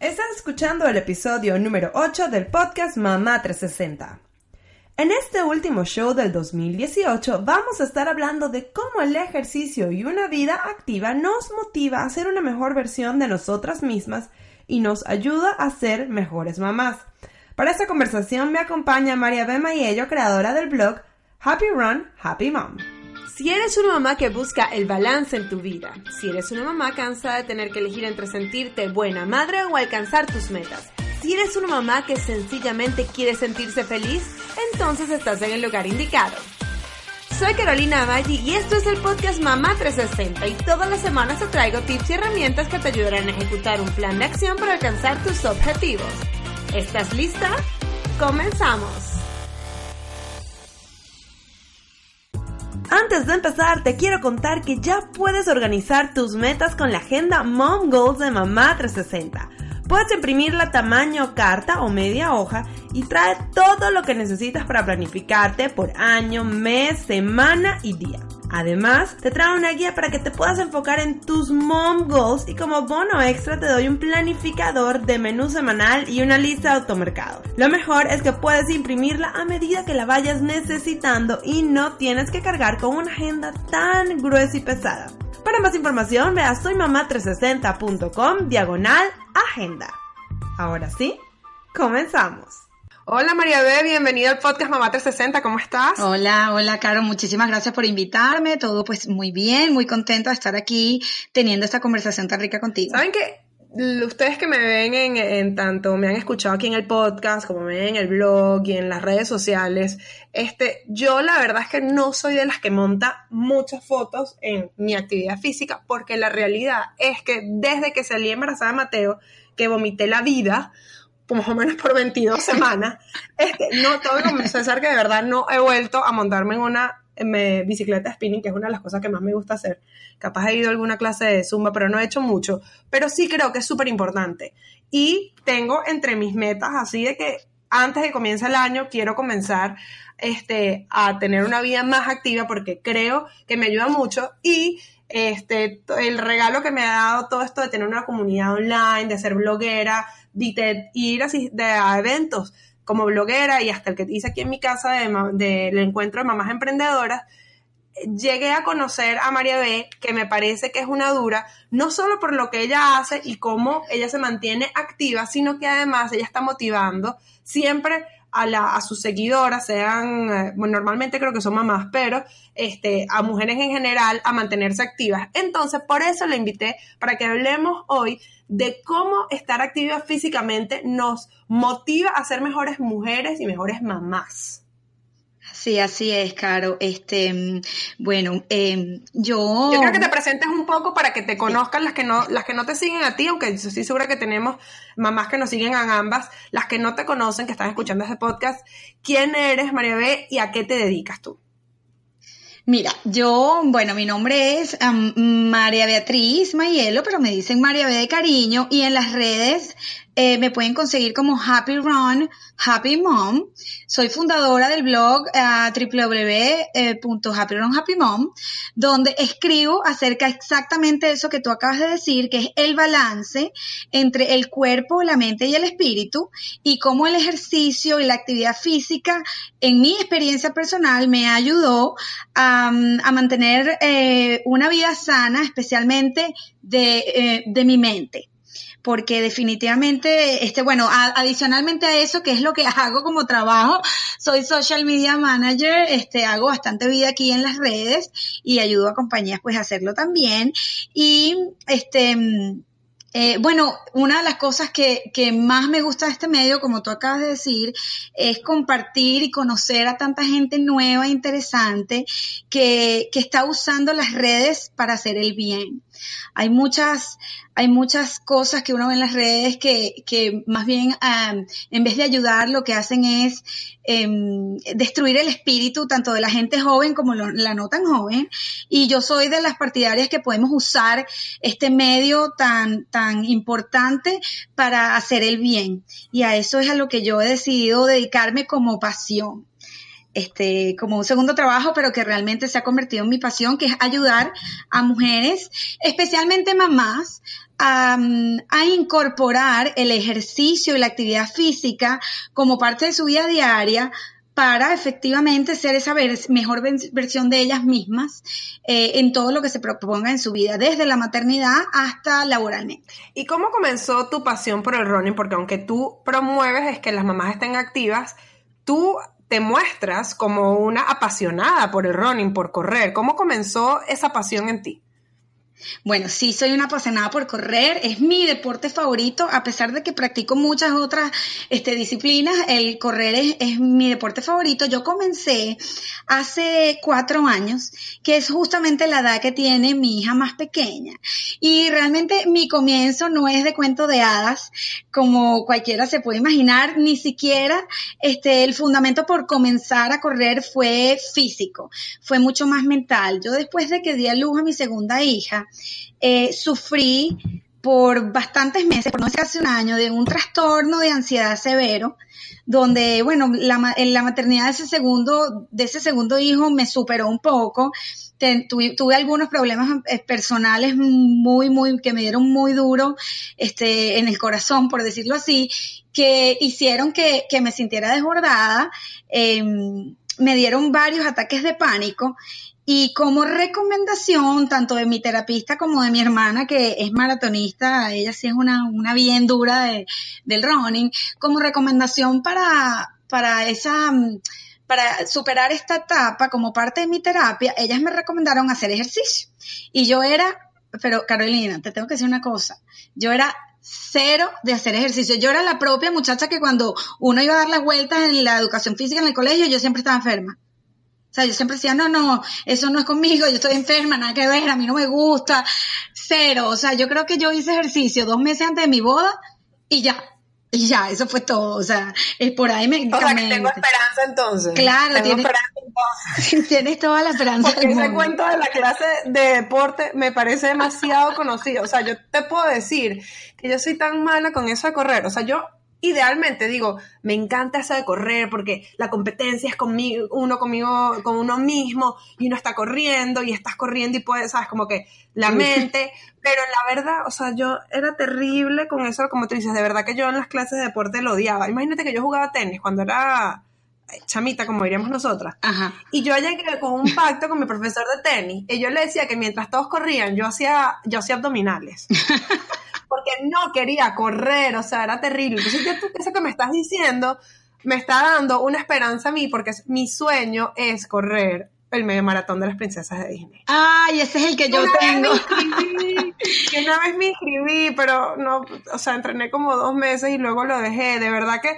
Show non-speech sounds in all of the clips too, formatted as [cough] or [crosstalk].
Estás escuchando el episodio número 8 del podcast Mamá 360. En este último show del 2018 vamos a estar hablando de cómo el ejercicio y una vida activa nos motiva a ser una mejor versión de nosotras mismas y nos ayuda a ser mejores mamás. Para esta conversación me acompaña María B. Mayello, creadora del blog Happy Run, Happy Mom. Si eres una mamá que busca el balance en tu vida, si eres una mamá cansada de tener que elegir entre sentirte buena madre o alcanzar tus metas, si eres una mamá que sencillamente quiere sentirse feliz, entonces estás en el lugar indicado. Soy Carolina Maggi y esto es el podcast Mamá 360 y todas las semanas te traigo tips y herramientas que te ayudarán a ejecutar un plan de acción para alcanzar tus objetivos. ¿Estás lista? ¡Comenzamos! Antes de empezar, te quiero contar que ya puedes organizar tus metas con la agenda Mom Goals de Mamá 360. Puedes imprimirla tamaño carta o media hoja y trae todo lo que necesitas para planificarte por año, mes, semana y día. Además, te trae una guía para que te puedas enfocar en tus mom goals y como bono extra te doy un planificador de menú semanal y una lista de automercado. Lo mejor es que puedes imprimirla a medida que la vayas necesitando y no tienes que cargar con una agenda tan gruesa y pesada. Para más información, ve a soymamá360.com diagonal agenda. Ahora sí, comenzamos. Hola María B, bienvenida al podcast Mamá 360, ¿cómo estás? Hola, hola Caro, muchísimas gracias por invitarme, todo pues muy bien, muy contento de estar aquí teniendo esta conversación tan rica contigo. ¿Saben qué? Ustedes que me ven en, tanto, me han escuchado aquí en el podcast, como me ven en el blog y en las redes sociales, este, yo la verdad es que no soy de las que monta muchas fotos en mi actividad física, porque la realidad es que desde que salí embarazada de Mateo, que vomité la vida, más o menos por 22 [laughs] semanas. Este, no, tengo que confesar que de verdad no he vuelto a montarme en una bicicleta spinning, que es una de las cosas que más me gusta hacer. Capaz he ido a alguna clase de zumba, pero no he hecho mucho. Pero sí creo que es súper importante. Y tengo entre mis metas así de que antes de que comience el año quiero comenzar este, a tener una vida más activa porque creo que me ayuda mucho y este, el regalo que me ha dado todo esto de tener una comunidad online, de ser bloguera, de, ir así, de, a eventos como bloguera y hasta el que hice aquí en mi casa del de, encuentro de mamás emprendedoras, llegué a conocer a María B, que me parece que es una dura, no solo por lo que ella hace y cómo ella se mantiene activa, sino que además ella está motivando siempre a, la, a sus seguidoras, sean, eh, bueno, normalmente creo que son mamás, pero este, a mujeres en general a mantenerse activas. Entonces, por eso la invité para que hablemos hoy de cómo estar activa físicamente nos motiva a ser mejores mujeres y mejores mamás. Sí, así es, Caro. Este, mm, bueno, em, yo. Yo creo que te presentes un poco para que te conozcan las que no, las que no te siguen a ti, aunque yo estoy segura que tenemos mamás que nos siguen a ambas, las que no te conocen, que están escuchando este podcast. ¿Quién eres, María B, y a qué te dedicas tú? Mira, yo, bueno, mi nombre es María Beatriz Mayelo, pero me dicen María B de cariño y en las redes eh, me pueden conseguir como Happy Run, Happy Mom. Soy fundadora del blog uh, donde escribo acerca exactamente de eso que tú acabas de decir, que es el balance entre el cuerpo, la mente y el espíritu, y cómo el ejercicio y la actividad física, en mi experiencia personal, me ayudó a, mantener eh, una vida sana, especialmente de mi mente porque definitivamente, este, bueno, adicionalmente a eso, que es lo que [laughs] hago como trabajo, soy social media manager, este, hago bastante vida aquí en las redes y ayudo a compañías pues a hacerlo también. Y este, eh, bueno, una de las cosas que, que, más me gusta de este medio, como tú acabas de decir, es compartir y conocer a tanta gente nueva e interesante que, que está usando las redes para hacer el bien. Hay muchas, hay muchas cosas que uno ve en las redes que, que más bien en vez de ayudar lo que hacen es em, destruir el espíritu tanto de la gente joven como la no tan joven. Y yo soy de las partidarias que podemos usar este medio tan, tan importante para hacer el bien. Y a eso es a lo que yo he decidido dedicarme como pasión. Este, como un segundo trabajo, pero que realmente se ha convertido en mi pasión, que es ayudar a mujeres, especialmente mamás, a, incorporar el ejercicio y la actividad física como parte de su vida diaria para efectivamente ser esa mejor versión de ellas mismas eh, en todo lo que se proponga en su vida, desde la maternidad hasta laboralmente. ¿Y cómo comenzó tu pasión por el running? Porque aunque tú promueves es que las mamás estén activas, tú te muestras como una apasionada por el running, por correr. ¿Cómo comenzó esa pasión en ti? Bueno, sí, soy una apasionada por correr, es mi deporte favorito, a pesar de que practico muchas otras este, disciplinas, el correr es, es, mi deporte favorito. Yo comencé hace cuatro años, que es justamente la edad que tiene mi hija más pequeña. Y realmente mi comienzo no es de cuento de hadas, como cualquiera se puede imaginar, ni siquiera este, el fundamento por comenzar a correr fue físico, fue mucho más mental. Yo después de que di a luz a mi segunda hija, eh, sufrí por bastantes meses, por no decir hace un año, de un trastorno de ansiedad severo, donde, bueno, la, en la maternidad de ese segundo, de ese segundo hijo me superó un poco. tuve, algunos problemas eh, personales muy, muy, que me dieron muy duro, este, en el corazón, por decirlo así, que hicieron que, que me sintiera desbordada. Em, me dieron varios ataques de pánico y como recomendación, tanto de mi terapista como de mi hermana, que es maratonista, ella sí es una, una bien dura de, del running, como recomendación para, para esa, para superar esta etapa como parte de mi terapia, ellas me recomendaron hacer ejercicio. Y yo era, pero Carolina, te tengo que decir una cosa, yo era cero de hacer ejercicio. Yo era la propia muchacha que cuando uno iba a dar las vueltas en la educación física en el colegio, yo siempre estaba enferma. O sea, yo siempre decía, no, no, eso no es conmigo, yo estoy enferma, nada que ver, a mí no me gusta, cero. O sea, yo creo que yo hice ejercicio dos meses antes de mi boda y ya. Y ya, eso fue todo. O sea, es por ahí me. O sea, que tengo esperanza entonces. Claro, tengo tienes, esperanza [laughs] tienes toda la esperanza. Porque ese cuento de la clase de deporte me parece demasiado conocido. O sea, yo te puedo decir que yo soy tan mala con eso de correr. O sea, yo idealmente digo, me encanta eso de correr porque la competencia es conmigo, uno conmigo, con uno mismo y uno está corriendo y estás corriendo y puedes, sabes, como que la mente, pero la verdad, o sea, yo era terrible con eso, como tú dices, de verdad que yo en las clases de deporte lo odiaba. Imagínate que yo jugaba tenis cuando era chamita, como diríamos nosotras. Ajá. Y yo llegué con un pacto con mi profesor de tenis y yo le decía que mientras todos corrían, yo hacía, yo hacía abdominales. [laughs] porque no quería correr, o sea, era terrible. Entonces, yo, eso que me estás diciendo me está dando una esperanza a mí, porque mi sueño es correr el medio maratón de las princesas de Disney. Ay, ese es el que yo tengo. que una vez me inscribí, pero no, o sea, entrené como dos meses y luego lo dejé. De verdad que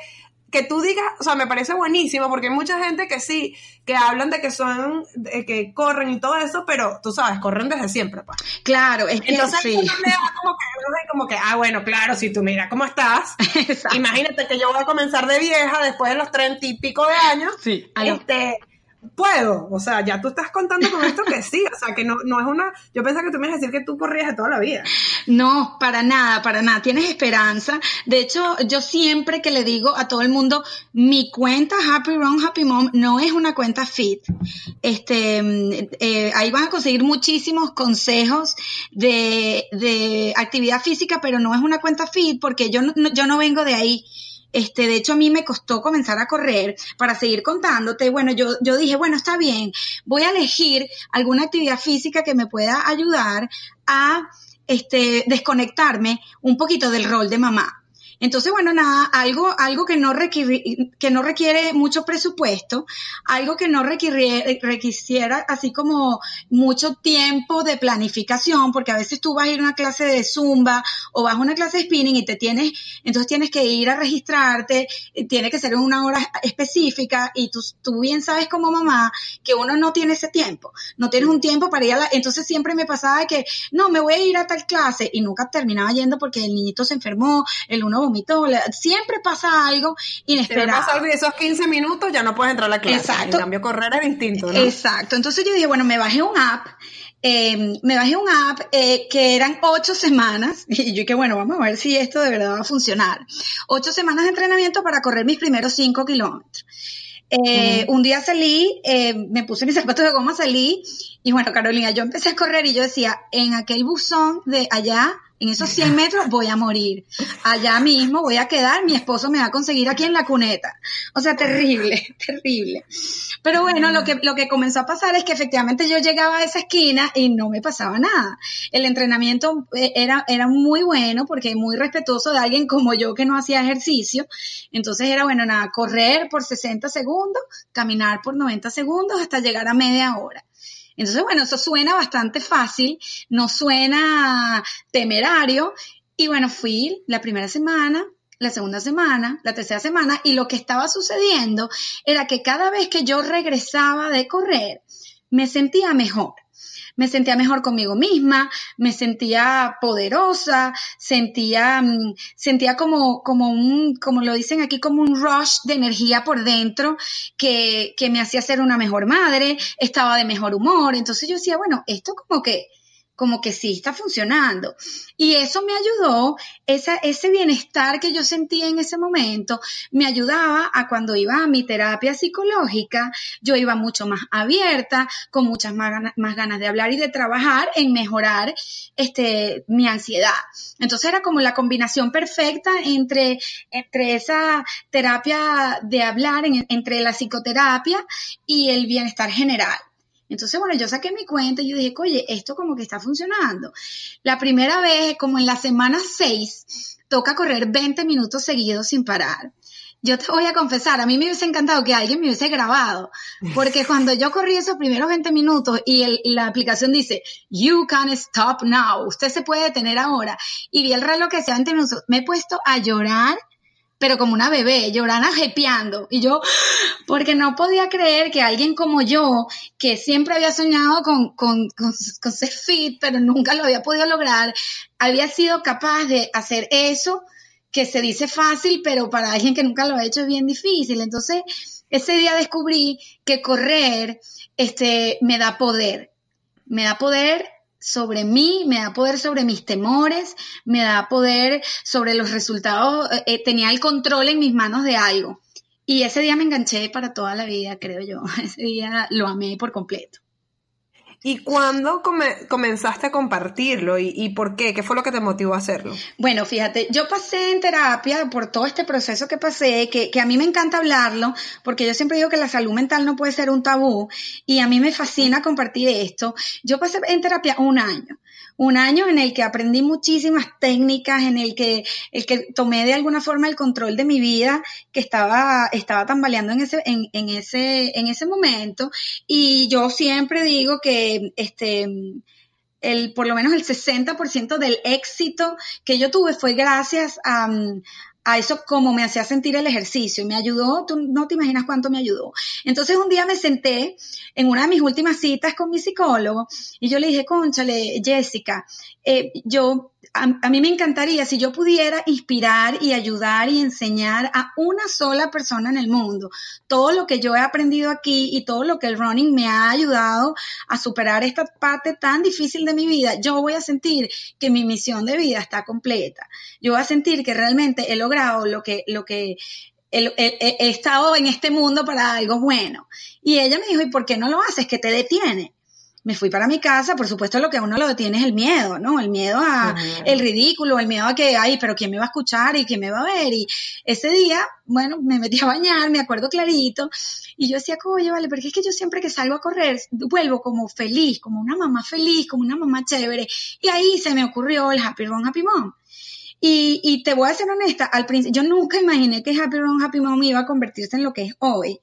que tú digas, o sea, me parece buenísimo porque hay mucha gente que sí, que hablan de que son, de que corren y todo eso, pero tú sabes, corren desde siempre, pues. Claro, es que Entonces, sí. me da como que, como que, ah, bueno, claro, si tú mira cómo estás, [laughs] imagínate que yo voy a comenzar de vieja después de los treinta y pico de años, sí. este, puedo, o sea, ya tú estás contando con esto que sí, o sea, que no, no es una, yo pensaba que tú me ibas a decir que tú corrías de toda la vida. No, para nada, para nada, tienes esperanza. De hecho, yo siempre que le digo a todo el mundo, mi cuenta Happy Run Happy Mom no es una cuenta fit. Este, eh, ahí van a conseguir muchísimos consejos de, de actividad física, pero no es una cuenta fit porque yo no, yo no vengo de ahí. Este, de hecho, a mí me costó comenzar a correr para seguir contándote. Bueno, yo, yo dije, bueno, está bien, voy a elegir alguna actividad física que me pueda ayudar a este, desconectarme un poquito del rol de mamá. Entonces, bueno, nada, algo, algo que no requiere, que no requiere mucho presupuesto, algo que no requiere, requisiera así como mucho tiempo de planificación, porque a veces tú vas a ir a una clase de zumba o vas a una clase de spinning y te tienes, entonces tienes que ir a registrarte, tiene que ser en una hora específica y tú, tú bien sabes como mamá que uno no tiene ese tiempo, no tienes un tiempo para ir a la, entonces siempre me pasaba que, no, me voy a ir a tal clase y nunca terminaba yendo porque el niñito se enfermó, el uno siempre pasa algo inesperado. Si de esos 15 minutos ya no puedes entrar a la clase. Exacto. En cambio, correr es distinto, ¿no? Exacto. Entonces yo dije, bueno, me bajé un app eh, me bajé un app eh, que eran ocho semanas [laughs] y yo dije, bueno, vamos a ver si esto de verdad va a funcionar. Ocho semanas de entrenamiento para correr mis primeros cinco kilómetros. Eh, un día salí, eh, me puse mis zapatos de goma, salí y bueno, Carolina, yo empecé a correr y yo decía, en aquel buzón de allá en esos 100 metros voy a morir. Allá mismo voy a quedar, mi esposo me va a conseguir aquí en la cuneta. O sea, terrible, [laughs] terrible. Pero bueno, lo que, lo que comenzó a pasar es que efectivamente yo llegaba a esa esquina y no me pasaba nada. El entrenamiento eh, era, era muy bueno porque muy respetuoso de alguien como yo que no hacía ejercicio. Entonces era bueno, nada, correr por 60 segundos, caminar por 90 segundos hasta llegar a media hora. Entonces, bueno, eso suena bastante fácil, no suena temerario. Y bueno, fui la primera semana, la segunda semana, la tercera semana, y lo que estaba sucediendo era que cada vez que yo regresaba de correr, me sentía mejor me sentía mejor conmigo misma, me sentía poderosa, sentía, mm, sentía como, como un, como lo dicen aquí, como un rush de energía por dentro que, que me hacía ser una mejor madre, estaba de mejor humor. Entonces yo decía, bueno, esto como que, como que sí está funcionando. Y eso me ayudó, ese bienestar que yo sentía en ese momento, me ayudaba a cuando iba a mi terapia psicológica, yo iba mucho más abierta, con muchas más ganas, más ganas de hablar y de trabajar en mejorar este, mi ansiedad. Entonces era como la combinación perfecta entre, entre esa terapia de hablar, entre la psicoterapia y el bienestar general. Entonces, bueno, yo saqué mi cuenta y yo dije, oye, esto como que está funcionando. La primera vez, como en la semana 6, toca correr 20 minutos seguidos sin parar. Yo te voy a confesar, a mí me hubiese encantado que alguien me hubiese grabado, porque [laughs] cuando yo corrí esos primeros 20 minutos y la aplicación dice, you can stop now, usted se puede detener ahora, y vi el reloj que sea 20 minutos, me he puesto a llorar pero como una bebé, llorando, jepeando. Y yo, porque no podía creer que alguien como yo, que siempre había soñado con, con, con, ser fit, pero nunca lo había podido lograr, había sido capaz de hacer eso que se dice fácil, pero para alguien que nunca lo ha hecho es bien difícil. Entonces, ese día descubrí que correr, este, me da poder. Me da poder sobre mí, me da poder sobre mis temores, me da poder sobre los resultados, eh, eh, tenía el control en mis manos de algo. Y ese día me enganché para toda la vida, creo yo. [laughs] Ese día lo amé por completo. ¿Y cuándo comenzaste a compartirlo ¿Y, por qué? ¿Qué fue lo que te motivó a hacerlo? Bueno, fíjate, yo pasé en terapia por todo este proceso que pasé, que, que, a mí me encanta hablarlo, porque yo siempre digo que la salud mental no puede ser un tabú y a mí me fascina compartir esto. Yo pasé en terapia un año un año en el que aprendí muchísimas técnicas, en el que, el que tomé de alguna forma el control de mi vida, que estaba, estaba tambaleando en ese, en, ese, en ese momento. Y yo siempre digo que este, el, por lo menos el 60% del éxito que yo tuve fue gracias a, a eso como me hacía sentir el ejercicio. Me ayudó, tú no te imaginas cuánto me ayudó. Entonces un día me senté en una de mis últimas citas con mi psicólogo y yo le dije, conchale, Jessica, eh, yo a, mí me encantaría si yo pudiera inspirar y ayudar y enseñar a una sola persona en el mundo todo lo que yo he aprendido aquí y todo lo que el running me ha ayudado a superar esta parte tan difícil de mi vida, yo voy a sentir que mi misión de vida está completa. Yo voy a sentir que realmente he logrado lo que, lo que he, estado en este mundo para algo bueno. Y ella me dijo, ¿y por qué no lo haces? Que te detiene me fui para mi casa, por supuesto lo que a uno lo detiene es el miedo, ¿no? El miedo a el ridículo, el miedo a que, ay, pero ¿quién me va a escuchar y quién me va a ver? Y ese día, bueno, me metí a bañar, me acuerdo clarito, y yo decía, oye, vale, porque es que yo siempre que salgo a correr, vuelvo como feliz, como una mamá feliz, como una mamá chévere, y ahí se me ocurrió el Happy Run, Happy Mom. Y, y te voy a ser honesta, al principio, yo nunca imaginé que Happy Run, Happy Mom iba a convertirse en lo que es hoy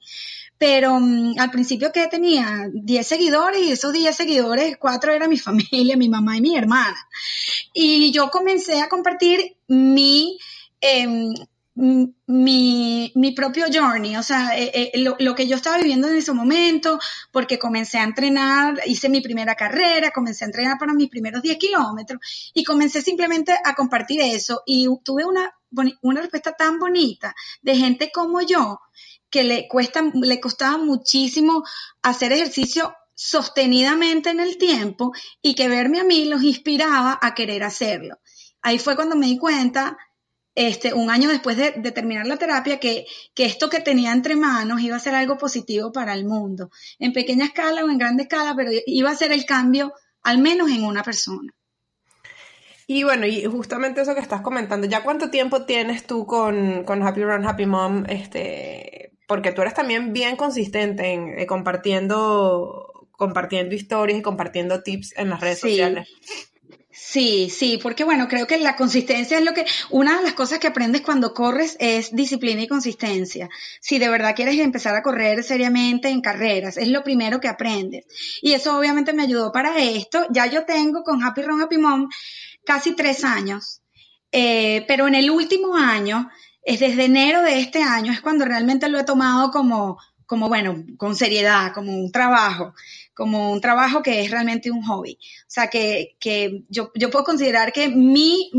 pero mm, al principio que tenía 10 seguidores y esos 10 seguidores, cuatro eran mi [laughs] familia, mi mamá y mi hermana. Y yo comencé a compartir mi, em, mi, mi, propio journey, o sea, eh, eh, lo, que yo estaba viviendo en ese momento, porque comencé a entrenar, hice mi primera carrera, comencé a entrenar para mis primeros 10 kilómetros y comencé simplemente a compartir eso y tuve una, una respuesta tan bonita de gente como yo, que le cuesta, le costaba muchísimo hacer ejercicio sostenidamente en el tiempo y que verme a mí los inspiraba a querer hacerlo. Ahí fue cuando me di cuenta este, un año después de, terminar la terapia, que, que, esto que tenía entre manos iba a ser algo positivo para el mundo, en pequeña escala o en grande escala, pero iba a ser el cambio al menos en una persona. Y bueno, y justamente eso que estás comentando, ¿ya cuánto tiempo tienes tú con, Happy Run, Happy Mom? Este, porque tú eres también bien consistente en eh, compartiendo, compartiendo historias y compartiendo tips en las redes sociales. Sí, sí, porque bueno, creo que la consistencia es lo que, una de las cosas que aprendes cuando corres es disciplina y consistencia. Si de verdad quieres empezar a correr seriamente en carreras, es lo primero que aprendes. Y eso obviamente me ayudó para esto. Ya yo tengo con Happy Run, Happy Mom casi tres años, eh, pero en el último año, es desde enero de este año, es cuando realmente lo he tomado como, como bueno, con seriedad, como un trabajo, como un trabajo que es realmente un hobby. O sea, que, que yo, yo puedo considerar que mi,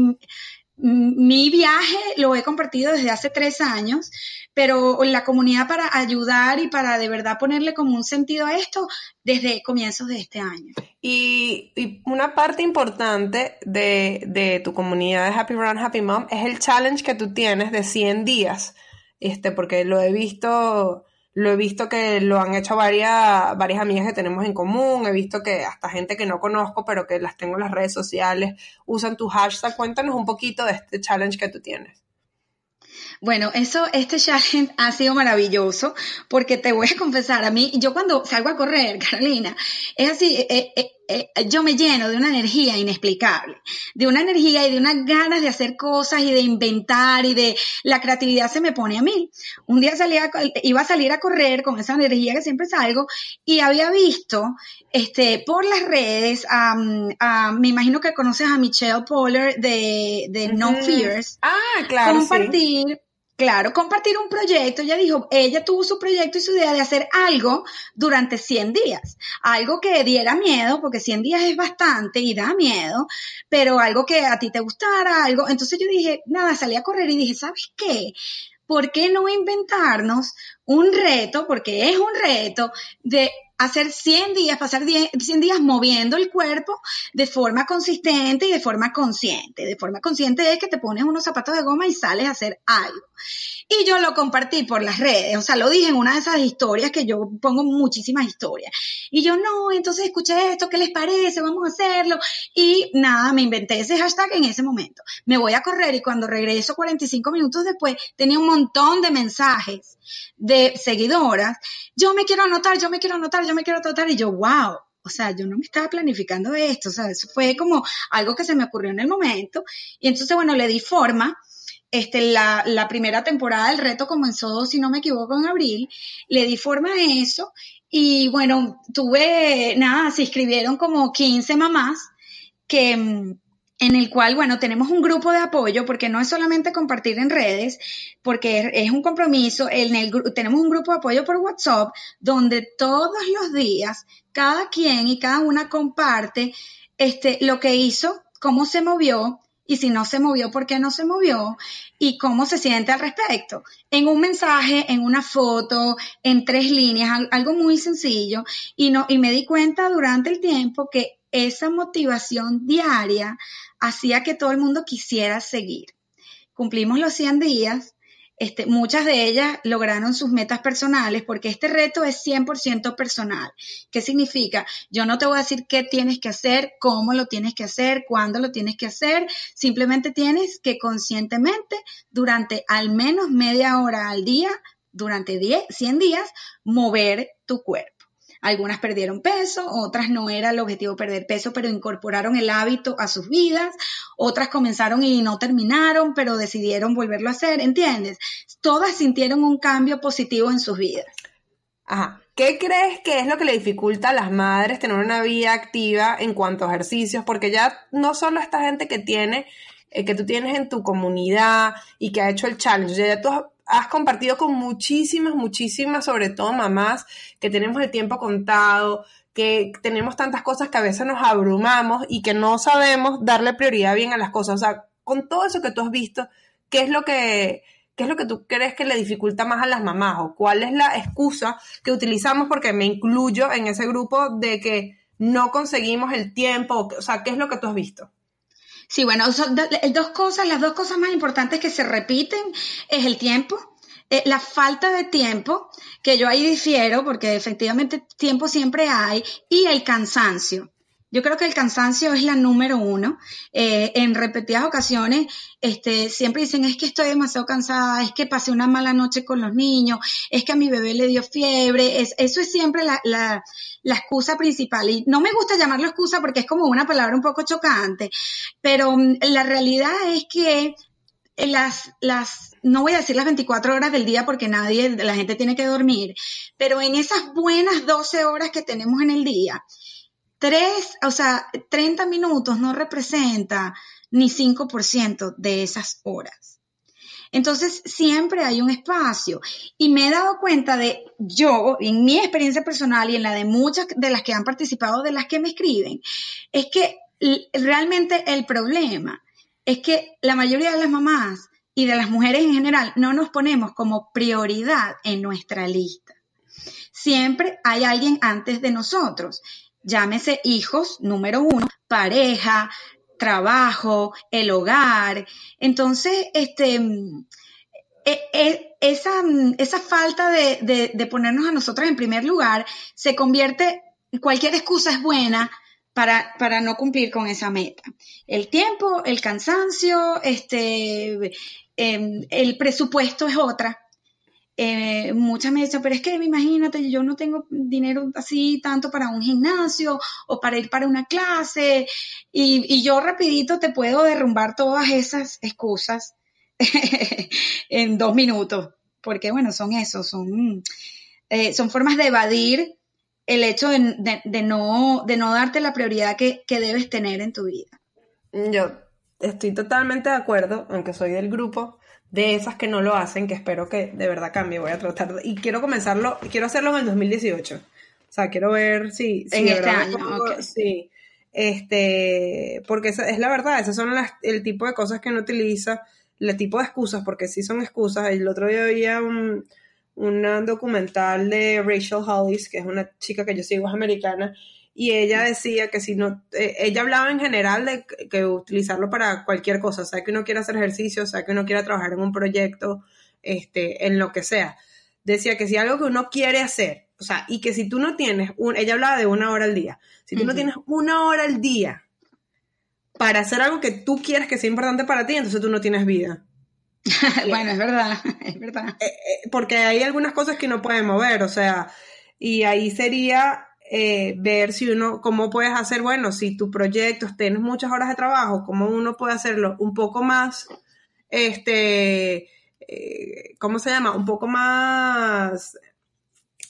mi viaje lo he compartido desde hace tres años, pero la comunidad para ayudar y para de verdad ponerle como un sentido a esto desde comienzos de este año. Y, una parte importante de, de, tu comunidad de Happy Run, Happy Mom es el challenge que tú tienes de 100 días, este, porque lo he visto lo he visto que lo han hecho varias, varias amigas que tenemos en común, he visto que hasta gente que no conozco, pero que las tengo en las redes sociales, usan tu hashtag. Cuéntanos un poquito de este challenge que tú tienes. Bueno, eso, este challenge ha sido maravilloso porque te voy a [laughs] confesar, a mí, yo cuando salgo a correr, [laughs] Carolina, es así, eh, eh, eh, yo me lleno de una energía inexplicable, de una energía y de unas ganas de hacer cosas y de inventar y de la creatividad se me pone a mí. Un día salía, iba a salir a correr con esa energía que siempre salgo y había visto este, por las redes, me imagino que conoces a Michelle Poller de, de No Fears. Ah, claro. Compartir. Claro, compartir un proyecto. Ella dijo, ella tuvo su proyecto y su idea de hacer algo durante 100 días. Algo que diera miedo, porque 100 días es bastante y da miedo, pero algo que a ti te gustara, algo. Entonces yo dije, nada, salí a correr y dije, ¿sabes qué? ¿Por qué no inventarnos un reto, porque es un reto, de hacer 100 días, pasar 100 días moviendo el cuerpo de forma consistente y de forma consciente. De forma consciente es que te pones unos zapatos de goma y sales a hacer algo. Y yo lo compartí por las redes, o sea, lo dije en una de esas historias que yo pongo muchísimas historias. Y yo, no, entonces escuché esto, ¿qué les parece? Vamos a hacerlo. Y nada, me inventé ese hashtag en ese momento. Me voy a correr y cuando regreso 45 minutos después, tenía un montón de mensajes de seguidoras. Yo me quiero anotar, yo me quiero anotar, yo me quiero anotar. Y yo, wow, o sea, yo no me estaba planificando esto, o sea, eso fue como algo que se me ocurrió en el momento. Y entonces, bueno, le di forma este, la, la, primera temporada del reto comenzó, si no me equivoco, en abril. Le di forma a eso y bueno, tuve, nada, se inscribieron como 15 mamás que mm, en el cual, bueno, tenemos un grupo de apoyo, porque no es solamente compartir en redes, porque es, un compromiso, en el, tenemos un grupo de apoyo por WhatsApp, donde todos los días, cada quien y cada una comparte este, lo que hizo, cómo se movió, y si no se movió, por qué no se movió y cómo se siente al respecto. En un mensaje, en una foto, en tres líneas, algo muy sencillo. Y, no, y me di cuenta durante el tiempo que esa motivación diaria hacía que todo el mundo quisiera seguir. Cumplimos los 100 días, este, muchas de ellas lograron sus metas personales porque este reto es 100% personal. ¿Qué significa? Yo no te voy a decir qué tienes que hacer, cómo lo tienes que hacer, cuándo lo tienes que hacer. Simplemente tienes que conscientemente durante al menos media hora al día, durante 10, 100 días, mover tu cuerpo. Algunas perdieron peso, otras no era el objetivo perder peso, pero incorporaron el hábito a sus vidas, otras comenzaron y no terminaron, pero decidieron volverlo a hacer, ¿entiendes? Todas sintieron un cambio positivo en sus vidas. Ajá. ¿Qué crees que es lo que le dificulta a las madres tener una vida activa en cuanto a ejercicios? Porque ya no solo esta gente que tiene, eh, que tú tienes en tu comunidad y que ha hecho el challenge, ya tú has compartido con muchísimas, muchísimas, sobre todo mamás, que tenemos el tiempo contado, que tenemos tantas cosas que a veces nos abrumamos y que no sabemos darle prioridad bien a las cosas. O sea, con todo eso que tú has visto, ¿qué es lo que, qué es lo que tú crees que le dificulta más a las mamás? ¿O cuál es la excusa que utilizamos? Porque me incluyo en ese grupo de que no conseguimos el tiempo. O sea, ¿qué es lo que tú has visto? Sí, bueno, son dos cosas, las dos cosas más importantes que se repiten es el tiempo, eh, la falta de tiempo, que yo ahí difiero porque efectivamente tiempo siempre hay, y el cansancio. Yo creo que el cansancio es la número uno. Eh, en repetidas ocasiones, este, siempre dicen, es que estoy demasiado cansada, es que pasé una mala noche con los niños, es que a mi bebé le dio fiebre. Es, eso es siempre la, la, excusa principal. Y no me gusta llamarlo excusa porque es como una palabra un poco chocante, pero mm, la realidad es que las, las, no voy a decir las 24 horas del día porque nadie, la gente tiene que dormir, pero en esas buenas 12 horas que tenemos en el día, Tres, o sea, 30 minutos no representa ni 5% de esas horas. Entonces, siempre hay un espacio. Y me he dado cuenta de, yo, en mi experiencia personal y en la de muchas de las que han participado, de las que me escriben, es que realmente el problema es que la mayoría de las mamás y de las mujeres en general no nos ponemos como prioridad en nuestra lista. Siempre hay alguien antes de nosotros llámese hijos, número uno, pareja, trabajo, el hogar. Entonces, este, e, e, esa, esa, falta de, de, ponernos a nosotros en primer lugar se convierte, cualquier excusa es buena para, para, no cumplir con esa meta. El tiempo, el cansancio, este, em, el presupuesto es otra eh, muchas me dicen, pero es que imagínate, yo no tengo dinero así tanto para un gimnasio o para ir para una clase y, yo rapidito te puedo derrumbar todas esas excusas [laughs] en dos minutos, porque bueno, son eso, son, eh, son formas de evadir el hecho de, no, de no darte la prioridad que, que debes tener en tu vida. Yo estoy totalmente de acuerdo, aunque soy del grupo, de esas que no lo hacen, que espero que de verdad cambie. Voy a tratar, y quiero comenzarlo, quiero hacerlo en el 2018. O sea, quiero ver si... en este año, Sí. Este, porque esa, es la verdad, esas son las, el tipo de cosas que no utiliza, el tipo de excusas, porque sí son excusas. El otro día había un, un documental de Rachel Hollis, que es una chica que yo sigo, es americana, y ella decía que si no, eh, ella hablaba en general de que, utilizarlo para cualquier cosa, sea que uno quiera hacer ejercicio, sea que uno quiera trabajar en un proyecto, este, en lo que sea. Decía que si algo que uno quiere hacer, o sea, y que si tú no tienes, un, ella hablaba de una hora al día, si tú no tienes una hora al día para hacer algo que tú quieres que sea importante para ti, entonces tú no tienes vida. [laughs] bueno, es verdad, [laughs] es verdad. Eh, eh, porque hay algunas cosas que no pueden mover, o sea, y ahí sería eh, ver si uno, cómo puedes hacer, bueno, si tu proyecto tienes muchas horas de trabajo, cómo uno puede hacerlo un poco más, este, eh, ¿cómo se llama? Un poco más,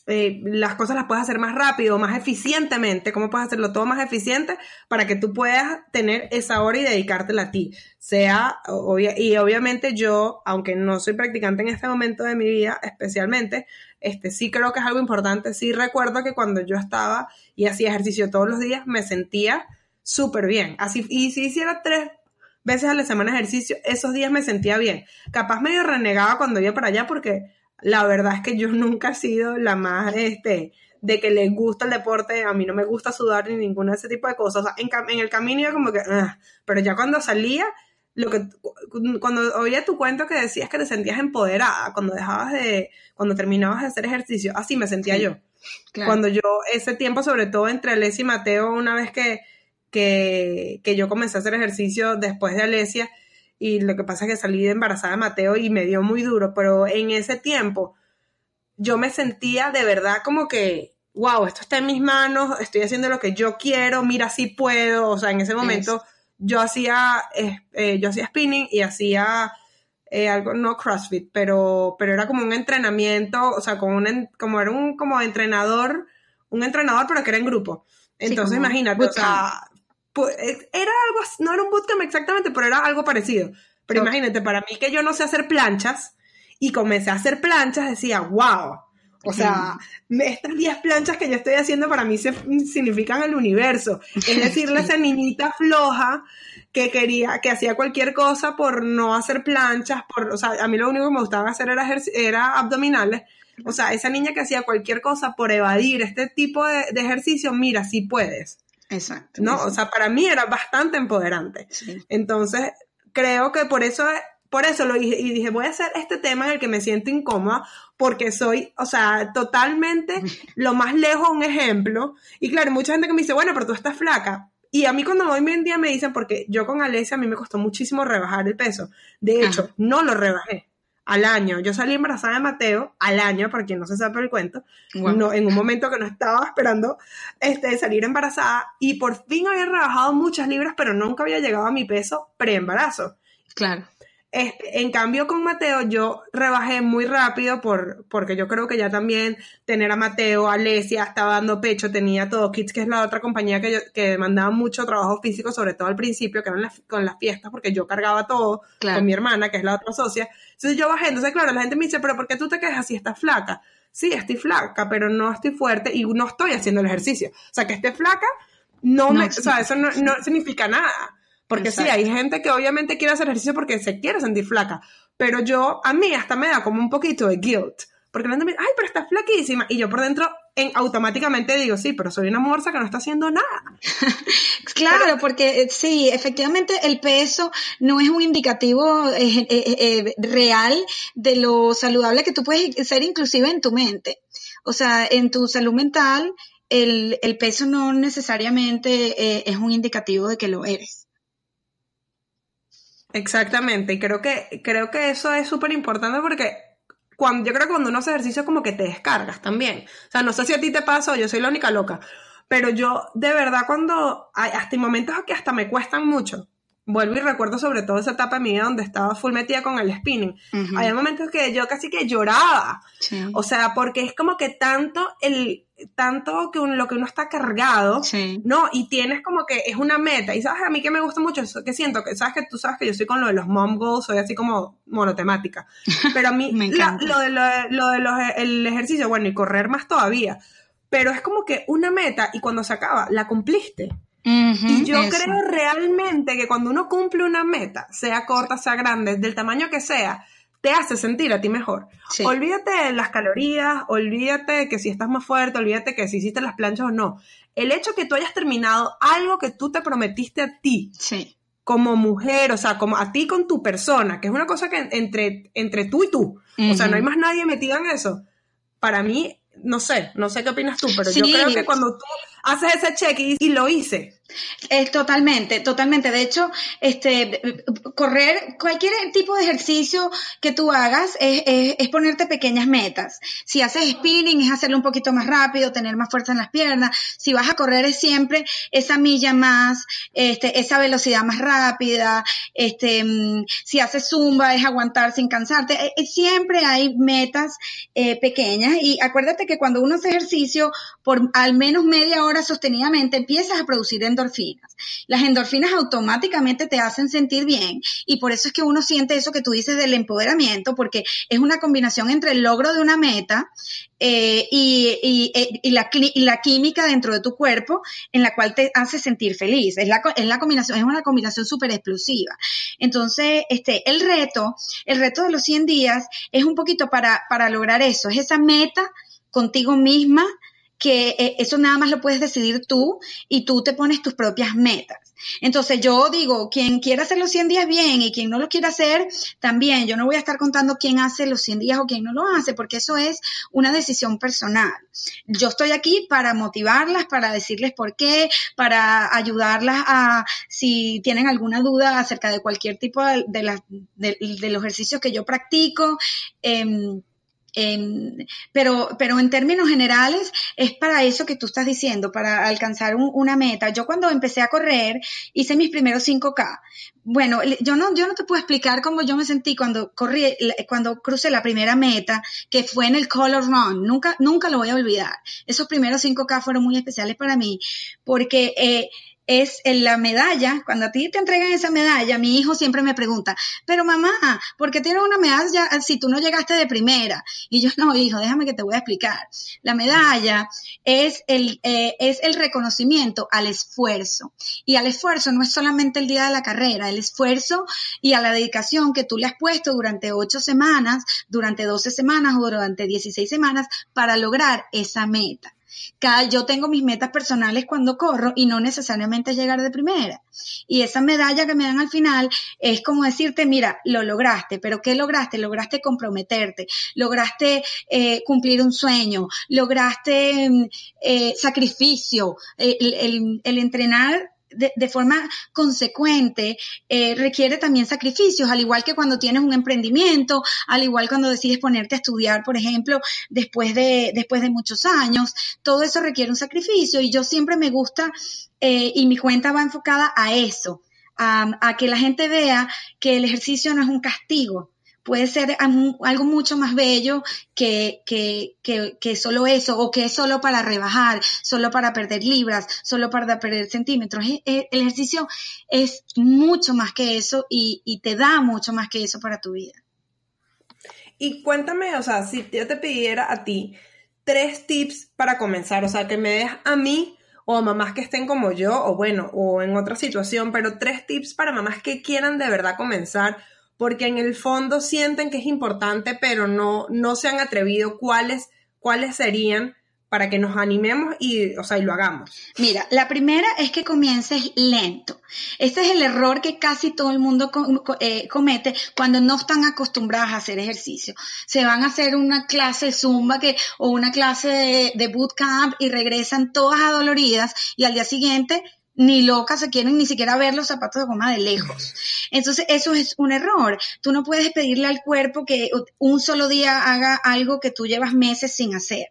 eh, las cosas las puedes hacer más rápido, más eficientemente, cómo puedes hacerlo todo más eficiente para que tú puedas tener esa hora y dedicártela a ti. Sea, y obviamente yo, aunque no soy practicante en este momento de mi vida especialmente, este, sí creo que es algo importante. Sí recuerdo que cuando yo estaba y hacía ejercicio todos los días, me sentía súper bien. Así, y si hiciera tres veces a la semana ejercicio, esos días me sentía bien. Capaz medio renegaba cuando iba para allá porque la verdad es que yo [laughs] nunca he sido la más, este, de que le gusta el deporte, a mí no me gusta sudar ni ninguna de ese tipo de cosas. O sea, en, en el camino iba como que, ah", pero ya cuando salía, lo que cuando oía tu cuento que decías que te sentías empoderada cuando dejabas de cuando terminabas de hacer ejercicio así me sentía yo. cuando yo ese tiempo sobre todo entre Alesia y Mateo una vez que, que, que yo comencé a hacer ejercicio después de Alesia y lo que pasa es que salí de embarazada de Mateo y me dio muy duro pero en ese tiempo yo me sentía de verdad como que wow, esto está en mis manos, estoy haciendo lo que yo quiero, mira si puedo, o sea, en ese momento yo hacía, eh, yo hacía spinning y hacía eh, algo, no CrossFit, pero, pero era como un entrenamiento, o sea, como, un, como era un como entrenador, un entrenador, pero que era en grupo. Entonces, imagínate, o sea, eh, era algo, no era un bootcamp exactamente, pero era algo parecido. Pero imagínate, para mí que yo no sé hacer planchas y comencé a hacer planchas, decía, wow, o sea, estas 10 planchas que yo estoy haciendo para mí se, significan el universo. Es [laughs] decirle a esa niñita floja que quería, que hacía cualquier cosa por no hacer planchas, por, o sea, a mí lo único que me gustaba hacer era, era abdominales. O sea, esa niña que hacía cualquier cosa por evadir este tipo de, ejercicio, mira, sí puedes. Exacto. ¿no? O sea, para mí era bastante empoderante. Entonces, creo que por eso, por eso lo dije, y dije, voy a hacer este tema en el que me siento incómoda, porque soy, o sea, totalmente [laughs] lo más lejos un ejemplo. Y claro, mucha gente que me dice, bueno, pero tú estás flaca. Y a mí cuando hoy en día me dicen, porque yo con Alesia a mí me costó muchísimo rebajar el peso. De hecho, no lo rebajé al año. Yo salí embarazada de Mateo al año, para quien no se sabe el cuento, no, en un momento que no estaba esperando este, salir embarazada y por fin había rebajado muchas libras, pero nunca había llegado a mi peso pre-embarazo. Claro. Este, en cambio, con Mateo yo rebajé muy rápido por, porque yo creo que ya también tener a Mateo, a Alesia, estaba dando pecho, tenía todo. Kids, que es la otra compañía que, yo, que mandaba mucho trabajo físico, sobre todo al principio, que eran las, con las fiestas, porque yo cargaba todo con mi hermana, que es la otra socia. Entonces yo bajé. Entonces, claro, la gente me dice, pero ¿por qué tú te quejas si estás flaca? Sí, estoy flaca, pero no estoy fuerte y no estoy haciendo el ejercicio. O sea, que esté flaca, no, me, o sea, eso no, no significa nada. Porque sí, hay gente que obviamente quiere hacer ejercicio porque se quiere sentir flaca. Pero yo, a mí hasta me da como un poquito de guilt. Porque la gente me dice, ay, pero estás flaquísima. Y yo por dentro en, automáticamente digo, sí, pero soy una morsa que no está haciendo nada. [laughs] claro, porque eh, sí, efectivamente el peso no es un indicativo eh, eh, real de lo saludable que tú puedes ser inclusive en tu mente. O sea, en tu salud mental, el, el peso no necesariamente es un indicativo de que lo eres. Exactamente, y creo que, creo que eso es súper importante porque yo creo que cuando uno hace ejercicio como que te descargas también. O sea, no sé si a ti te pasa o yo soy la única loca, pero yo de verdad cuando, hay, hasta en momentos que hasta me cuestan mucho, vuelvo y recuerdo sobre todo esa etapa mía donde estaba full metida con el spinning. Hay momentos que yo casi que lloraba. O sea, porque es como que tanto el tanto que lo que uno está cargado, ¿no? Y tienes como que es una meta. Y sabes, a mí que me gusta mucho eso, que siento que, sabes que tú sabes que yo soy con lo de los mom goals, soy así como monotemática. [laughs] Pero a mí, lo de, lo de, los, el ejercicio, bueno, y correr más todavía. Pero es como que una meta y cuando se acaba, la cumpliste. Y yo creo realmente que cuando uno cumple una meta, sea corta, sea grande, del tamaño que sea, te hace sentir a ti mejor. Olvídate de las calorías, olvídate que si estás más fuerte, olvídate que si hiciste las planchas o no. El hecho que tú hayas terminado algo que tú te prometiste a ti. Como mujer, o sea, como a ti con tu persona, que es una cosa que entre, entre tú y tú. O sea, no hay más nadie metido en eso. Para mí, no sé, no sé qué opinas tú, pero yo creo que cuando tú haces ese check y, lo hice. Es totalmente, totalmente. De hecho, este, correr, cualquier tipo de ejercicio que tú hagas es, es, ponerte pequeñas metas. Si haces spinning es hacerlo un poquito más rápido, tener más fuerza en las piernas. Si vas a correr es siempre esa milla más, este, esa velocidad más rápida. Este, mm, si haces zumba es aguantar sin cansarte. Eh, eh, siempre hay metas eh, pequeñas y acuérdate que cuando uno hace ejercicio por al menos media hora sostenidamente, empiezas a producir endorfinas. Las endorfinas automáticamente te hacen sentir bien y por eso es que uno siente eso que tú dices del empoderamiento, porque es una combinación entre el logro de una meta eh, y, la, la, química dentro de tu cuerpo en la cual te hace sentir feliz. Es la, es la combinación, es una combinación súper explosiva. Entonces, este, el reto, el reto de los 100 días es un poquito para, para lograr eso, es esa meta contigo misma que eh, eso nada más lo puedes decidir tú y tú te pones tus propias metas. Entonces yo digo, quien quiera hacer los 100 días bien y quien no lo quiera hacer, también. Yo no voy a estar contando quién hace los 100 días o quién no lo hace, porque eso es una decisión personal. Yo estoy aquí para motivarlas, para decirles por qué, para ayudarlas a, si tienen alguna duda acerca de cualquier tipo de, los ejercicios que yo practico. Eh, pero, pero en términos generales es para eso que tú estás diciendo, para alcanzar una meta. Yo cuando empecé a correr hice mis primeros 5K. Bueno, yo no, yo no te puedo explicar cómo yo me sentí cuando corrí, cuando crucé la primera meta, que fue en el Color Run. Nunca, nunca lo voy a olvidar. Esos primeros 5K fueron muy especiales para mí porque eh, es en la medalla, cuando a ti te entregan esa medalla, mi hijo siempre me pregunta, pero mamá, ¿por qué tienes una medalla si tú no llegaste de primera? Y yo, no, hijo, déjame que te voy a explicar. La medalla es el, eh, es el reconocimiento al esfuerzo. Y al esfuerzo no es solamente el día de la carrera, el esfuerzo y a la dedicación que tú le has puesto durante ocho semanas, durante doce semanas o durante dieciséis semanas para lograr esa meta. Cada, yo tengo mis metas personales cuando corro y no necesariamente llegar de primera. Y esa medalla que me dan al final es como decirte, mira, lo lograste, pero ¿qué lograste? Lograste comprometerte, lograste eh, cumplir un sueño, lograste mm, eh, sacrificio, el, el entrenar de, forma consecuente eh, requiere también sacrificios, al igual que cuando tienes un emprendimiento, al igual cuando decides ponerte a estudiar, por ejemplo, después de, después de muchos años, todo eso requiere un sacrificio y yo siempre me gusta eh, y mi cuenta va enfocada a eso, a que la gente vea que el ejercicio no es un castigo, puede ser algo mucho más bello que, que, que, solo eso, o que es solo para rebajar, solo para perder libras, solo para perder centímetros. El ejercicio es mucho más que eso y, y te da mucho más que eso para tu vida. Y cuéntame, o sea, si yo te pidiera a ti tres tips para comenzar, o sea, que me des a mí o a mamás que estén como yo, o bueno, o en otra situación, pero tres tips para mamás que quieran de verdad comenzar porque en el fondo sienten que es importante, pero no, no se han atrevido cuáles, cuáles serían para que nos animemos y, o sea, y lo hagamos. Mira, la primera es que comiences lento. Este es el error que casi todo el mundo eh, comete cuando no están acostumbradas a hacer ejercicio. Se van a hacer una clase zumba que, o una clase de, de bootcamp y regresan todas adoloridas y al día siguiente ni locas se quieren ni siquiera ver los zapatos de goma de lejos. Entonces, eso es un error. Tú no puedes pedirle al cuerpo que un solo día haga algo que tú llevas meses sin hacer.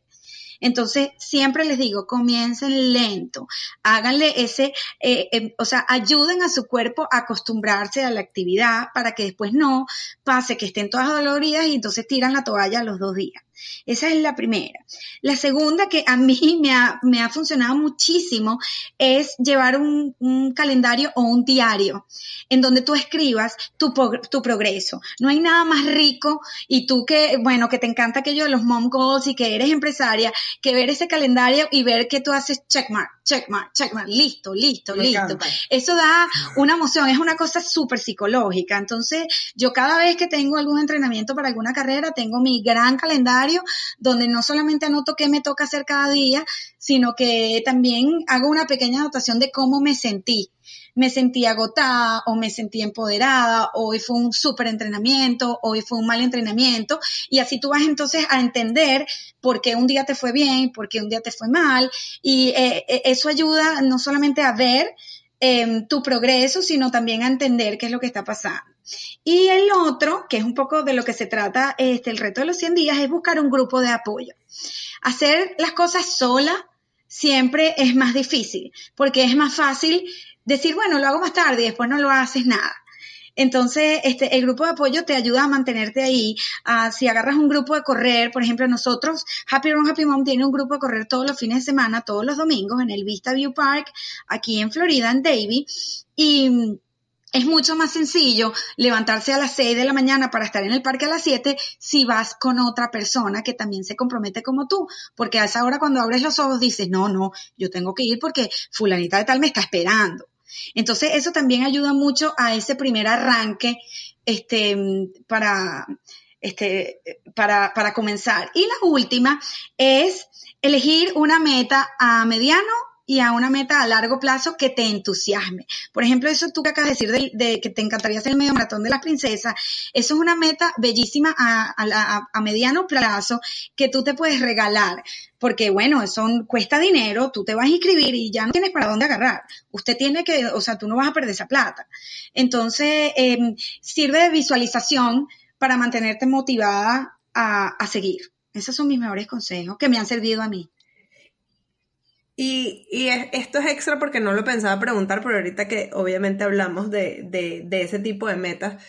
Entonces, siempre les digo, comiencen lento, háganle ese, eh, em, o sea, ayuden a su cuerpo a acostumbrarse a la actividad para que después no pase que estén todas doloridas y entonces tiran la toalla los dos días. Esa es la primera. La segunda que a mí [laughs] me ha, me ha funcionado muchísimo es llevar un, calendario o un diario en donde tú escribas tu, tu, progreso. No hay nada más rico y tú que, bueno, que te encanta aquello de los mom goals y que eres empresaria, que ver ese calendario y ver que tú haces checkmark, checkmark, checkmark, listo, listo, listo. Eso da una emoción, es una cosa súper psicológica. Entonces, yo cada vez que tengo algún entrenamiento para alguna carrera, tengo mi gran calendario donde no solamente anoto qué me toca hacer cada día, sino que también hago una pequeña anotación de cómo me sentí. Me sentí agotada o me sentí empoderada, hoy fue un súper entrenamiento, hoy fue un mal entrenamiento, y así tú vas entonces a entender por qué un día te fue bien, por qué un día te fue mal, y eh, eh, eso ayuda no solamente a ver, em, tu progreso, sino también a entender qué es lo que está pasando. Y el otro, que es un poco de lo que se trata este, el reto de los 100 días, es buscar un grupo de apoyo. Hacer las cosas sola siempre es más difícil, porque es más fácil decir, bueno, lo hago más tarde y después no lo haces nada. Entonces, este, el grupo de apoyo te ayuda a mantenerte ahí. Ah, si agarras un grupo de correr, por ejemplo, nosotros, Happy Run Happy Mom tiene un grupo de correr todos los fines de semana, todos los domingos en el Vista View Park, aquí en Florida, en Davie. Y es mucho más sencillo levantarse a las 6 de la mañana para estar en el parque a las 7 si vas con otra persona que también se compromete como tú, porque a esa hora cuando abres los ojos dices, no, no, yo tengo que ir porque fulanita de tal me está esperando. Entonces eso también ayuda mucho a ese primer arranque este, para, este, para, para comenzar. Y la última es elegir una meta a mediano y a una meta a largo plazo que te entusiasme. Por ejemplo, eso tú que acabas de decir de, que te encantaría hacer el medio maratón de las princesas, eso es una meta bellísima a, mediano plazo que tú te puedes regalar. Porque bueno, eso cuesta dinero, tú te vas a inscribir y ya no tienes para dónde agarrar. Usted tiene que, o sea, tú no vas a perder esa plata. Entonces, em, sirve de visualización para mantenerte motivada a, a seguir. Esos son mis mejores consejos que me han servido a mí. Y, esto es extra porque no lo pensaba preguntar, pero ahorita que obviamente hablamos de, de, ese tipo de metas,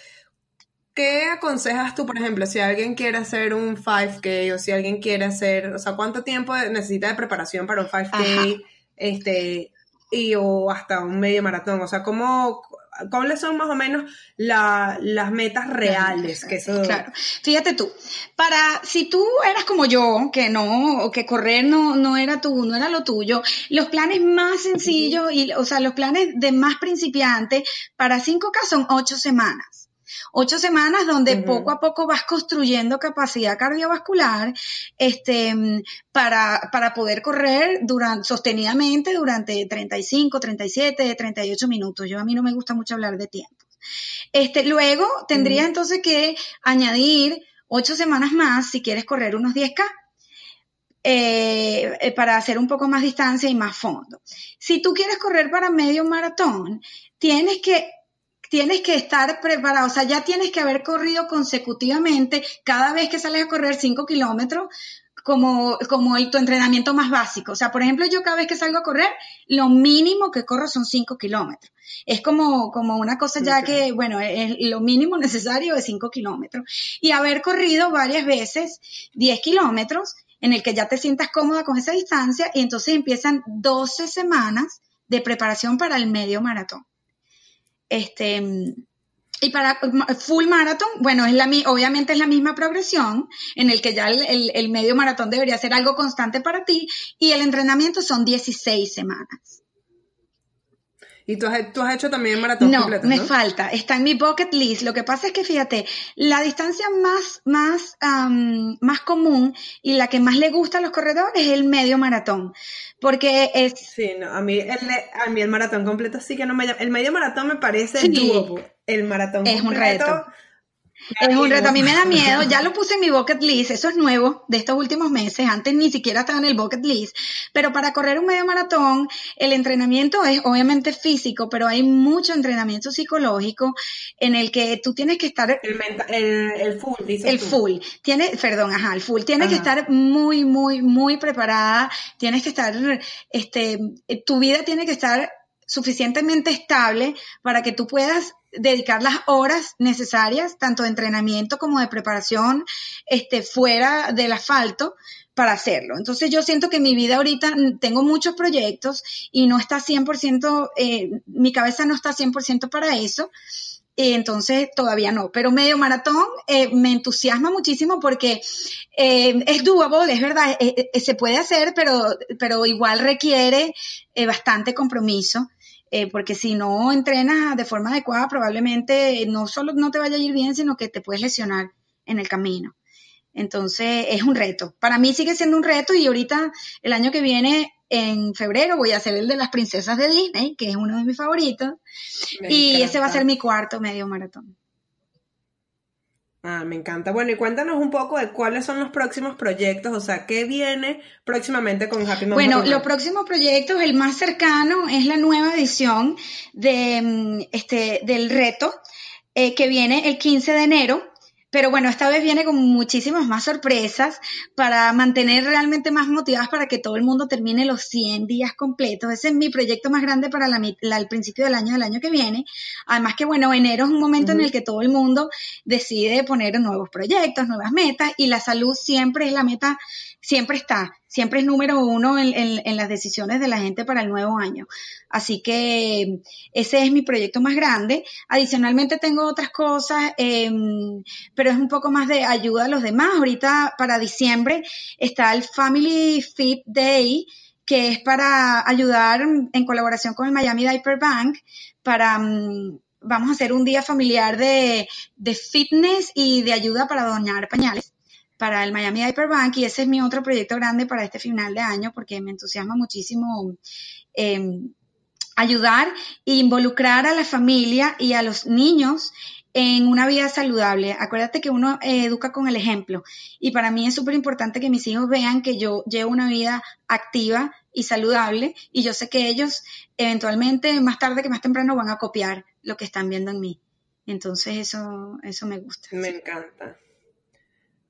¿qué aconsejas tú, por ejemplo, si alguien quiere hacer un 5K o si alguien quiere hacer, o sea, cuánto tiempo necesita de preparación para un 5K? Este, y o hasta un medio maratón, o sea, ¿cómo, ¿cuáles son más o menos las metas reales? Que eso... Claro, fíjate tú, para, si tú eras como yo, que no, o que correr no, no era tú, no era lo tuyo, los planes más sencillos, y, o sea, los planes de más principiantes para 5K son ocho semanas. Ocho semanas donde poco a poco vas construyendo capacidad cardiovascular este, para, para poder correr durante, sostenidamente durante 35, 37, 38 minutos. Yo a mí no me gusta mucho hablar de tiempo. Este, luego tendrías entonces que añadir ocho semanas más si quieres correr unos 10K. Eh, eh, para hacer un poco más distancia y más fondo. Si tú quieres correr para medio maratón, tienes que tienes que estar preparado, o sea, ya tienes que haber corrido consecutivamente cada vez que sales a correr 5 kilómetros como, como el, tu entrenamiento más básico. O sea, por ejemplo, yo cada vez que salgo a correr, lo mínimo que corro son 5 kilómetros. Es como, como una cosa ya que, bueno, es, lo mínimo [laughs] necesario es 5 kilómetros. Y haber corrido varias veces 10 kilómetros en el que ya te sientas cómoda con esa distancia y entonces empiezan 12 semanas de preparación para el medio maratón. Este, y para full maratón, bueno, es la, obviamente es la misma progresión en el que ya el, medio maratón debería ser algo constante para ti y el entrenamiento son 16 semanas. Y tú has, tú has hecho también maratón no, me falta, está en mi bucket list. Lo que pasa es que, fíjate, la distancia más, más, más común y la que más le gusta a los corredores es el medio maratón. Porque es... Sí, no, a mí el, a mí el maratón completo sí que no me llama. El medio maratón me parece El maratón es un reto. Es un reto, a mí me da miedo, ya lo puse en mi bucket list, eso es nuevo de estos últimos meses, antes ni siquiera estaba en el bucket list, pero para correr un medio maratón, el entrenamiento es obviamente físico, pero hay mucho entrenamiento psicológico en el que tú tienes que estar... El, full, dice El full, tiene, perdón, ajá, el full, tienes que estar muy, muy, muy preparada, tienes que estar, este, tu vida tiene que estar suficientemente estable para que tú puedas dedicar las horas necesarias, tanto de entrenamiento como de preparación, este, fuera del asfalto para hacerlo. Entonces yo siento que mi vida ahorita tengo muchos proyectos y no está 100%, eh, mi cabeza no está 100% para eso. Y entonces todavía no, pero medio maratón eh, me entusiasma muchísimo porque eh, es doable, es verdad, se puede hacer, pero, pero igual requiere bastante compromiso. Eh, porque si no entrenas de forma adecuada, probablemente no solo no te vaya a ir bien, sino que te puedes lesionar en el camino. Entonces es un reto. Para mí sigue siendo un reto y ahorita el año que viene, en febrero, voy a hacer el de las princesas de Disney, que es uno de mis favoritos. y ese va a ser mi cuarto medio maratón. Ah, me encanta. Bueno, y cuéntanos un poco de cuáles son los próximos proyectos, o sea, qué viene próximamente con Happy Mama Bueno, los próximos proyectos, el más cercano es la nueva edición de, mm, este, del reto, eh, que viene el 15 de enero. Pero bueno, esta vez viene con muchísimas más sorpresas para mantener realmente más motivadas para que todo el mundo termine los 100 días completos. Ese es mi proyecto más grande para el principio del año del año que viene. Además que bueno, enero es un momento en el que todo el mundo decide poner nuevos proyectos, nuevas metas y la salud siempre es la meta, siempre está siempre es número uno en, las decisiones de la gente para el nuevo año. Así que ese es mi proyecto más grande. Adicionalmente tengo otras cosas, em, pero es un poco más de ayuda a los demás. Ahorita para diciembre está el Family Fit Day, que es para ayudar en colaboración con el Miami Diaper Bank para... Mm, vamos a hacer un día familiar de, de fitness y de ayuda para doñar pañales para el Miami Bank y ese es mi otro proyecto grande para este final de año porque me entusiasma muchísimo em, ayudar e involucrar a la familia y a los niños en una vida saludable. Acuérdate que uno eh, educa con el ejemplo y para mí es súper importante que mis hijos vean que yo llevo una vida activa y saludable y yo sé que ellos eventualmente más tarde que más temprano van a copiar lo que están viendo en mí. Entonces eso, eso me gusta. Me encanta.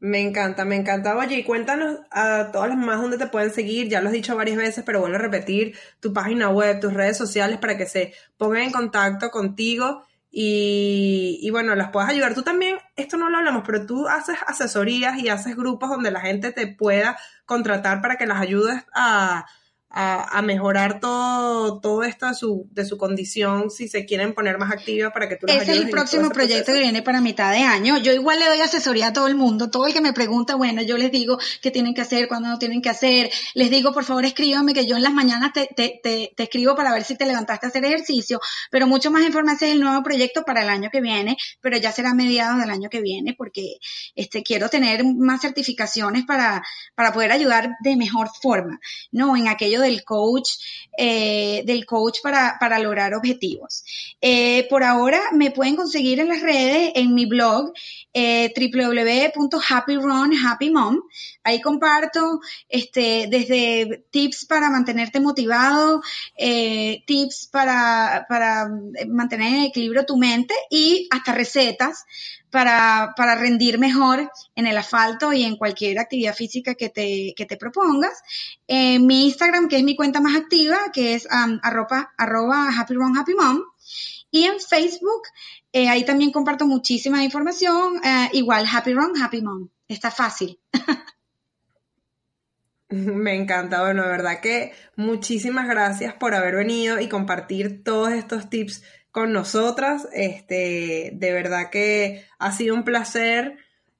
Me encanta, me encanta. Oye, y cuéntanos a todas las más dónde te pueden seguir. Ya lo has dicho varias veces, pero vuelvo a repetir tu página web, tus redes sociales para que se pongan en contacto contigo y, y bueno, las puedas ayudar. Tú también, esto no lo hablamos, pero tú haces asesorías y haces grupos donde la gente te pueda contratar para que las ayudes a, a, mejorar todo, todo esto de su, de su condición si se quieren poner más activa para que tú Ese es el próximo proyecto que viene para mitad de año. Yo igual le doy asesoría a todo el mundo, todo el que me pregunta, bueno, yo les digo qué tienen que hacer, cuándo no tienen que hacer, les digo, por favor, escríbame que yo en las mañanas te, te, te, te escribo para ver si te levantaste a hacer ejercicio, pero mucho más información es el nuevo proyecto para el año que viene, pero ya será a mediados del año que viene porque este, quiero tener más certificaciones para, para poder ayudar de mejor forma, ¿no? En aquello del coach, eh, del coach para, para lograr objetivos. Eh, por ahora me pueden conseguir en las redes, en mi blog, eh, www.happyrunhappymom. Ahí comparto este, desde tips para mantenerte motivado, eh, tips para, para mantener en equilibrio tu mente y hasta recetas para, para, rendir mejor en el asfalto y en cualquier actividad física que te, que te propongas. Eh, mi Instagram, que es mi cuenta más activa, que es arroba, arroba happy run, happy mom. Y en Facebook, eh, ahí también comparto muchísima información, eh, igual Happy Run, Happy Mom. Está fácil. [laughs] Me encanta, bueno, de verdad que muchísimas gracias por haber venido y compartir todos estos tips con nosotras. Este, de verdad que ha sido un placer.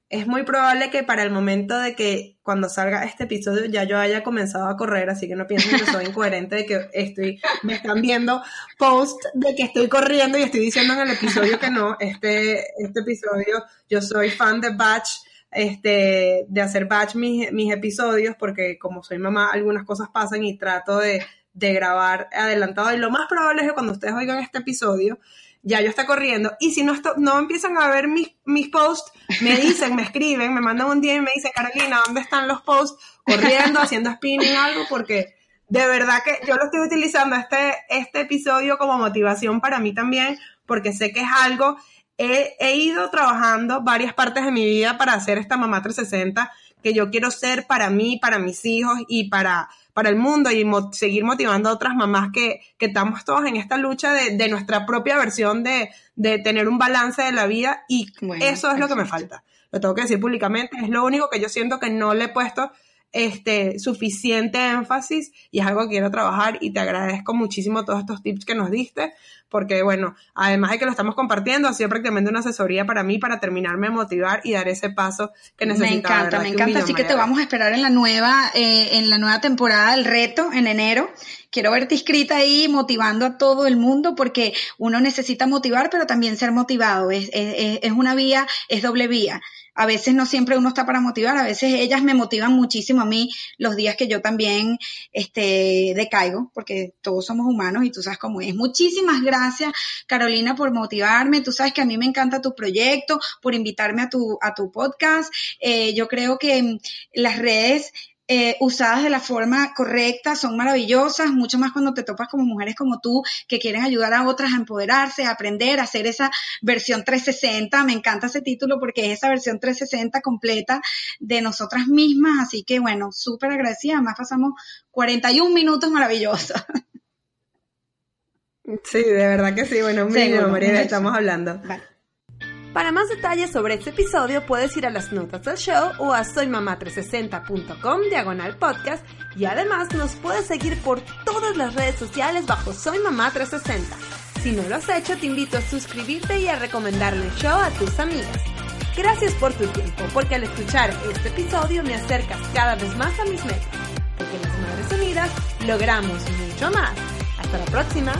Es muy probable que para el momento de que cuando salga este episodio ya yo haya comenzado a correr, así que no piensen que soy incoherente de que estoy, me están viendo post de que estoy corriendo y estoy diciendo en el episodio que no. Este, este episodio, yo soy fan de Batch, este, de hacer Batch mis, mis episodios, porque como soy mamá, algunas cosas pasan y trato de de grabar adelantado y lo más probable es que cuando ustedes oigan este episodio ya yo esté corriendo y si no, no empiezan a ver mis, mis posts, me dicen, me escriben, me mandan un día y me dicen, Carolina, ¿dónde están los posts? Corriendo, haciendo spinning, algo, porque de verdad que yo lo estoy utilizando este, este episodio como motivación para mí también, porque sé que es algo, he, he ido trabajando varias partes de mi vida para hacer esta mamá 360 que yo quiero ser para mí, para mis hijos y para para el mundo y seguir motivando a otras mamás que, que estamos todos en esta lucha de, de nuestra propia versión de, de, tener un balance de la vida y eso es lo que me falta. Lo tengo que decir públicamente, es lo único que yo siento que no le he puesto este, suficiente énfasis y es algo que quiero trabajar y te agradezco muchísimo todos estos tips que nos diste porque bueno, además de que lo estamos compartiendo, ha sido prácticamente una asesoría para mí para terminarme de motivar y dar ese paso que necesitaba. Me encanta, me encanta, así que te vamos a esperar en la nueva, eh, en la nueva temporada del reto en enero. Quiero verte inscrita ahí motivando a todo el mundo porque uno necesita motivar, pero también ser motivado. Es, es, es una vía, es doble vía a veces no siempre uno está para motivar, a veces ellas me motivan muchísimo a mí los días que yo también este, decaigo, porque todos somos humanos y tú sabes cómo es. Muchísimas gracias, Carolina, por motivarme. Tú sabes que a mí me encanta tu proyecto, por invitarme a tu, a tu podcast. Eh, yo creo que las redes eh, usadas de la forma correcta, son maravillosas, mucho más cuando te topas como mujeres como tú que quieren ayudar a otras a empoderarse, a aprender, a hacer esa versión 360. Me encanta ese título porque es esa versión 360 completa de nosotras mismas. Así que bueno, súper agradecida. Además pasamos 41 minutos maravillosos. Sí, de verdad que sí. Bueno, un María, estamos hablando. Para más detalles sobre este episodio puedes ir a las notas del show o a soymamá360.com diagonal podcast y además nos puedes seguir por todas las redes sociales bajo Soy Mamá 360. Si no lo has hecho te invito a suscribirte y a recomendarle el show a tus amigas. Gracias por tu tiempo, porque al escuchar este episodio me acercas cada vez más a mis metas, porque las Madres Unidas logramos mucho más. Hasta la próxima.